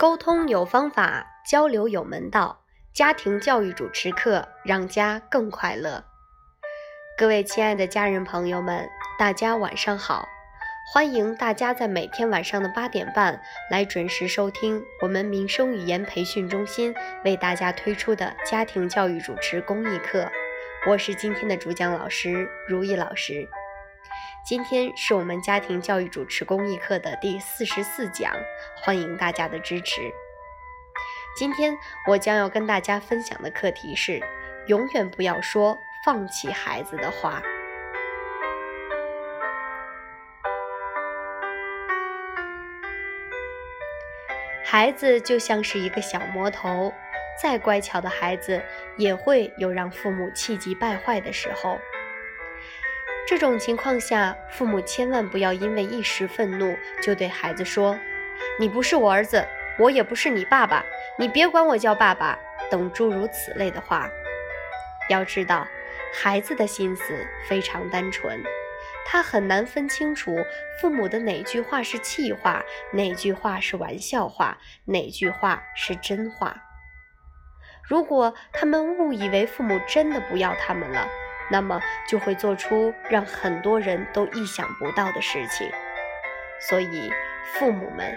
沟通有方法，交流有门道。家庭教育主持课，让家更快乐。各位亲爱的家人朋友们，大家晚上好！欢迎大家在每天晚上的八点半来准时收听我们民生语言培训中心为大家推出的家庭教育主持公益课。我是今天的主讲老师如意老师。今天是我们家庭教育主持公益课的第四十四讲，欢迎大家的支持。今天我将要跟大家分享的课题是：永远不要说放弃孩子的话。孩子就像是一个小魔头，再乖巧的孩子也会有让父母气急败坏的时候。这种情况下，父母千万不要因为一时愤怒就对孩子说：“你不是我儿子，我也不是你爸爸，你别管我叫爸爸。”等诸如此类的话。要知道，孩子的心思非常单纯，他很难分清楚父母的哪句话是气话，哪句话是玩笑话，哪句话是真话。如果他们误以为父母真的不要他们了，那么就会做出让很多人都意想不到的事情，所以父母们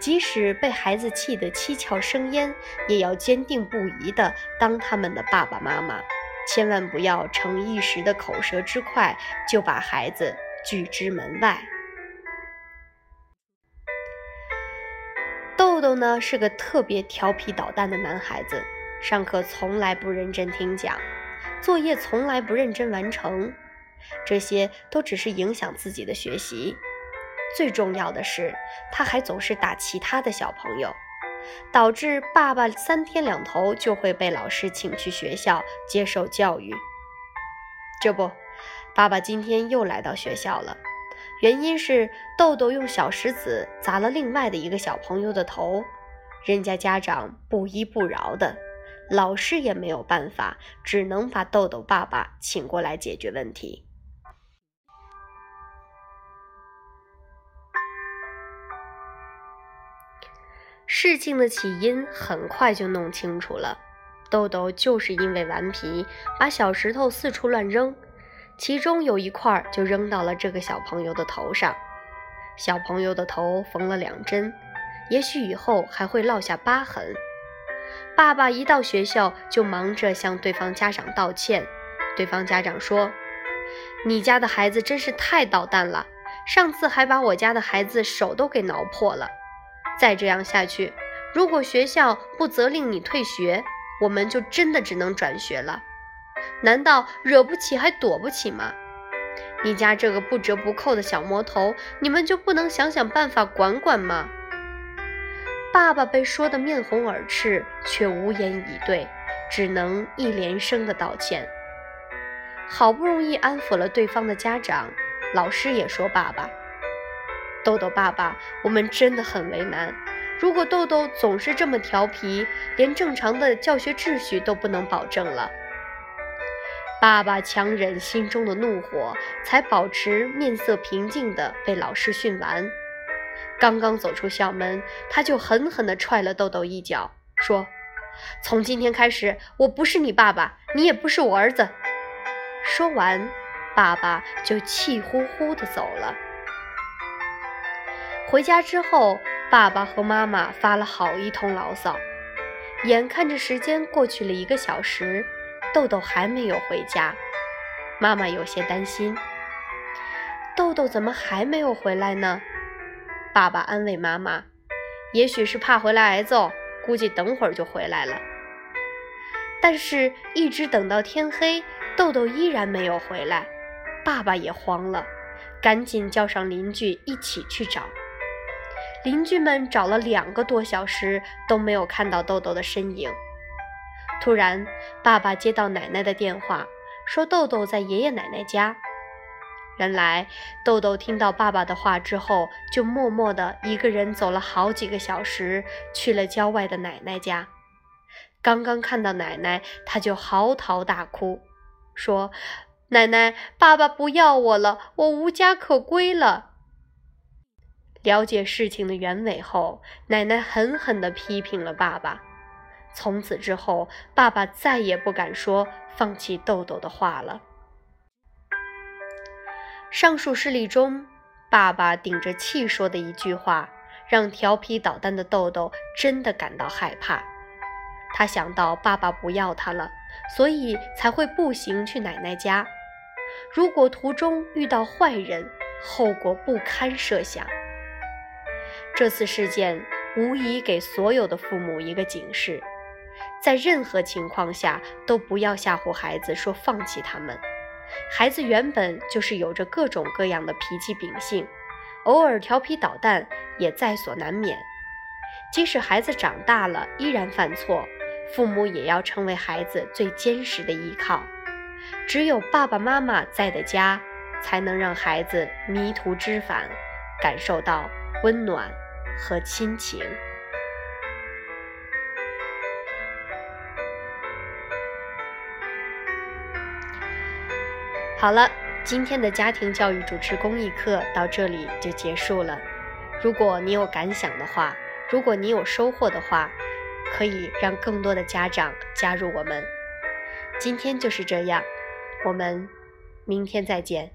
即使被孩子气得七窍生烟，也要坚定不移地当他们的爸爸妈妈，千万不要逞一时的口舌之快就把孩子拒之门外。豆豆呢是个特别调皮捣蛋的男孩子，上课从来不认真听讲。作业从来不认真完成，这些都只是影响自己的学习。最重要的是，他还总是打其他的小朋友，导致爸爸三天两头就会被老师请去学校接受教育。这不，爸爸今天又来到学校了，原因是豆豆用小石子砸了另外的一个小朋友的头，人家家长不依不饶的。老师也没有办法，只能把豆豆爸爸请过来解决问题。事情的起因很快就弄清楚了，豆豆就是因为顽皮，把小石头四处乱扔，其中有一块就扔到了这个小朋友的头上，小朋友的头缝了两针，也许以后还会落下疤痕。爸爸一到学校就忙着向对方家长道歉。对方家长说：“你家的孩子真是太捣蛋了，上次还把我家的孩子手都给挠破了。再这样下去，如果学校不责令你退学，我们就真的只能转学了。难道惹不起还躲不起吗？你家这个不折不扣的小魔头，你们就不能想想办法管管吗？”爸爸被说得面红耳赤，却无言以对，只能一连声的道歉。好不容易安抚了对方的家长，老师也说：“爸爸，豆豆爸爸，我们真的很为难。如果豆豆总是这么调皮，连正常的教学秩序都不能保证了。”爸爸强忍心中的怒火，才保持面色平静的被老师训完。刚刚走出校门，他就狠狠地踹了豆豆一脚，说：“从今天开始，我不是你爸爸，你也不是我儿子。”说完，爸爸就气呼呼地走了。回家之后，爸爸和妈妈发了好一通牢骚。眼看着时间过去了一个小时，豆豆还没有回家，妈妈有些担心：“豆豆怎么还没有回来呢？”爸爸安慰妈妈：“也许是怕回来挨揍，估计等会儿就回来了。”但是，一直等到天黑，豆豆依然没有回来，爸爸也慌了，赶紧叫上邻居一起去找。邻居们找了两个多小时，都没有看到豆豆的身影。突然，爸爸接到奶奶的电话，说豆豆在爷爷奶奶家。原来豆豆听到爸爸的话之后，就默默地一个人走了好几个小时，去了郊外的奶奶家。刚刚看到奶奶，他就嚎啕大哭，说：“奶奶，爸爸不要我了，我无家可归了。”了解事情的原委后，奶奶狠狠地批评了爸爸。从此之后，爸爸再也不敢说放弃豆豆的话了。上述事例中，爸爸顶着气说的一句话，让调皮捣蛋的豆豆真的感到害怕。他想到爸爸不要他了，所以才会步行去奶奶家。如果途中遇到坏人，后果不堪设想。这次事件无疑给所有的父母一个警示：在任何情况下都不要吓唬孩子，说放弃他们。孩子原本就是有着各种各样的脾气秉性，偶尔调皮捣蛋也在所难免。即使孩子长大了依然犯错，父母也要成为孩子最坚实的依靠。只有爸爸妈妈在的家，才能让孩子迷途知返，感受到温暖和亲情。好了，今天的家庭教育主持公益课到这里就结束了。如果你有感想的话，如果你有收获的话，可以让更多的家长加入我们。今天就是这样，我们明天再见。